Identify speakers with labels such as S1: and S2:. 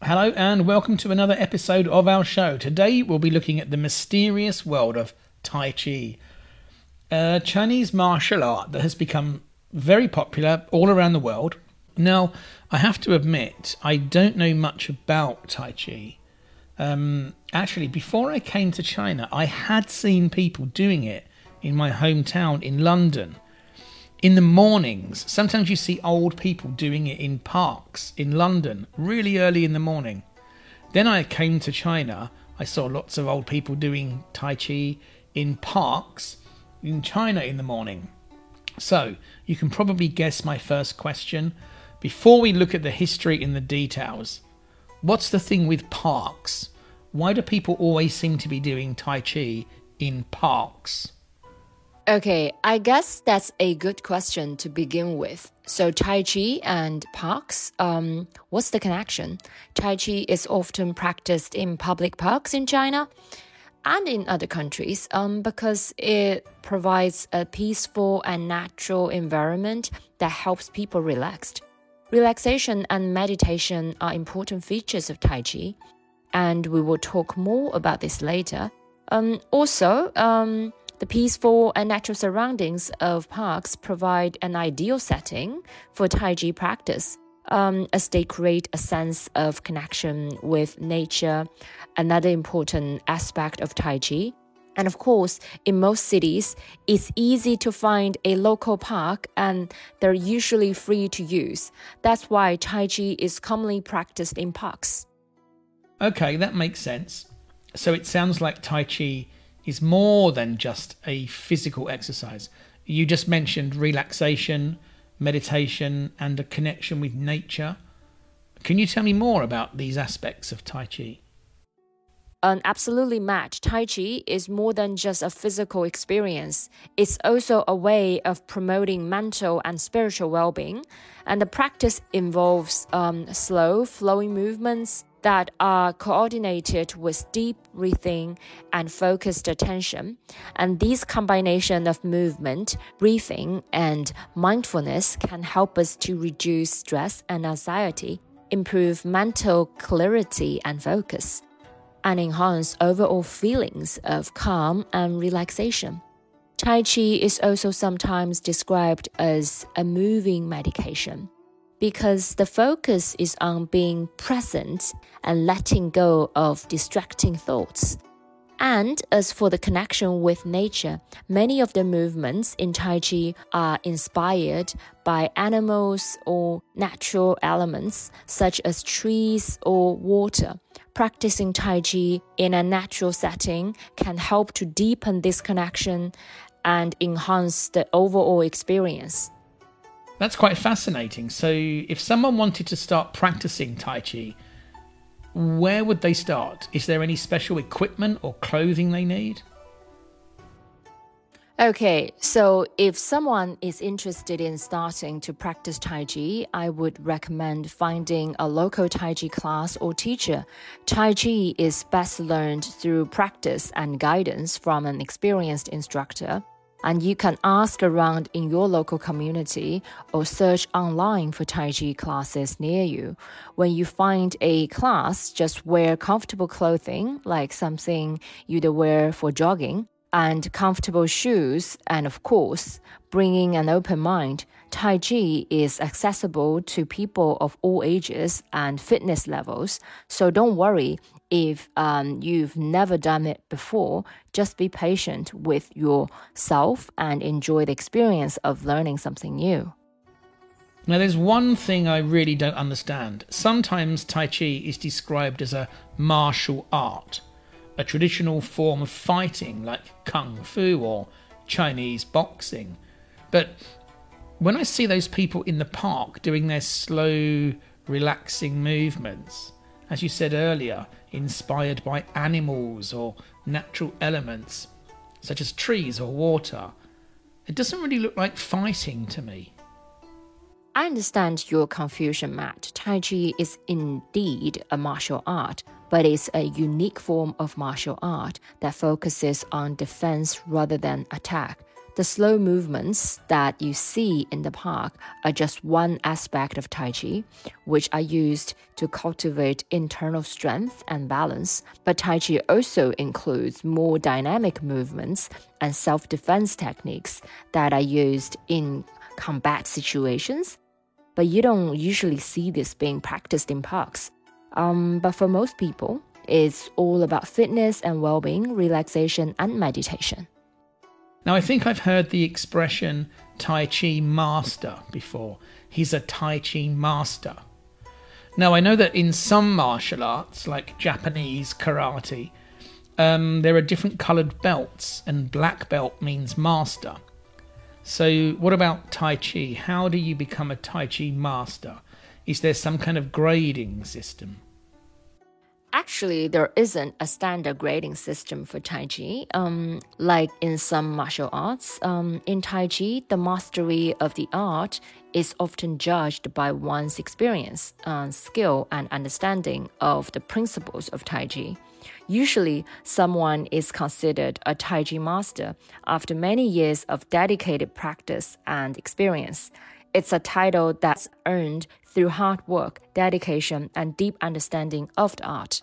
S1: Hello, and welcome to another episode of our show. Today, we'll be looking at the mysterious world of Tai Chi, a Chinese martial art that has become very popular all around the world. Now, I have to admit, I don't know much about Tai Chi. Um, actually, before I came to China, I had seen people doing it in my hometown in London in the mornings. Sometimes you see old people doing it in parks in London, really early in the morning. Then I came to China. I saw lots of old people doing Tai Chi in parks in China in the morning. So, you can probably guess my first question. Before we look at the history and the details, what's the thing with parks? Why do people always seem to be doing Tai Chi in parks?
S2: Okay, I guess that's a good question to begin with. So, Tai Chi and parks, um, what's the connection? Tai Chi is often practiced in public parks in China and in other countries um, because it provides a peaceful and natural environment that helps people relaxed. Relaxation and meditation are important features of Tai Chi, and we will talk more about this later. Um, also, um, the peaceful and natural surroundings of parks provide an ideal setting for Tai Chi practice, um, as they create a sense of connection with nature, another important aspect of Tai Chi. And of course, in most cities, it's easy to find a local park and they're usually free to use. That's why Tai Chi is commonly practiced in parks.
S1: Okay, that makes sense. So it sounds like Tai Chi is more than just a physical exercise. You just mentioned relaxation, meditation, and a connection with nature. Can you tell me more about these aspects of Tai Chi?
S2: An absolutely match. Tai Chi is more than just a physical experience. It's also a way of promoting mental and spiritual well being. And the practice involves um, slow, flowing movements, that are coordinated with deep breathing and focused attention. And this combination of movement, breathing, and mindfulness can help us to reduce stress and anxiety, improve mental clarity and focus, and enhance overall feelings of calm and relaxation. Tai Chi is also sometimes described as a moving medication because the focus is on being present and letting go of distracting thoughts. And as for the connection with nature, many of the movements in Tai Chi are inspired by animals or natural elements such as trees or water. Practicing Tai Chi in a natural setting can help to deepen this connection and enhance the overall experience.
S1: That's quite fascinating. So, if someone wanted to start practicing Tai Chi, where would they start? Is there any special equipment or clothing they need?
S2: Okay, so if someone is interested in starting to practice Tai Chi, I would recommend finding a local Tai Chi class or teacher. Tai Chi is best learned through practice and guidance from an experienced instructor and you can ask around in your local community or search online for Tai Chi classes near you. When you find a class, just wear comfortable clothing, like something you'd wear for jogging, and comfortable shoes, and of course, bringing an open mind. Tai Chi is accessible to people of all ages and fitness levels, so don't worry if um, you've never done it before, just be patient with yourself and enjoy the experience of learning something new.
S1: Now, there's one thing I really don't understand. Sometimes Tai Chi is described as a martial art, a traditional form of fighting like Kung Fu or Chinese boxing. But when I see those people in the park doing their slow, relaxing movements, as you said earlier, inspired by animals or natural elements, such as trees or water. It doesn't really look like fighting to me.
S2: I understand your confusion, Mat. Tai Chi is indeed a martial art, but it's a unique form of martial art that focuses on defense rather than attack. The slow movements that you see in the park are just one aspect of Tai Chi, which are used to cultivate internal strength and balance. But Tai Chi also includes more dynamic movements and self defense techniques that are used in combat situations. But you don't usually see this being practiced in parks. Um, but for most people, it's all about fitness and well being, relaxation, and meditation.
S1: Now, I think I've heard the expression Tai Chi master before. He's a Tai Chi master. Now, I know that in some martial arts, like Japanese karate, um, there are different coloured belts, and black belt means master. So, what about Tai Chi? How do you become a Tai Chi master? Is there some kind of grading system?
S2: Actually, there isn't a standard grading system for Tai Chi. Um, like in some martial arts, um, in Tai Chi, the mastery of the art is often judged by one's experience, uh, skill, and understanding of the principles of Tai Chi. Usually, someone is considered a Tai Chi master after many years of dedicated practice and experience. It's a title that's earned through hard work, dedication, and deep understanding of the art.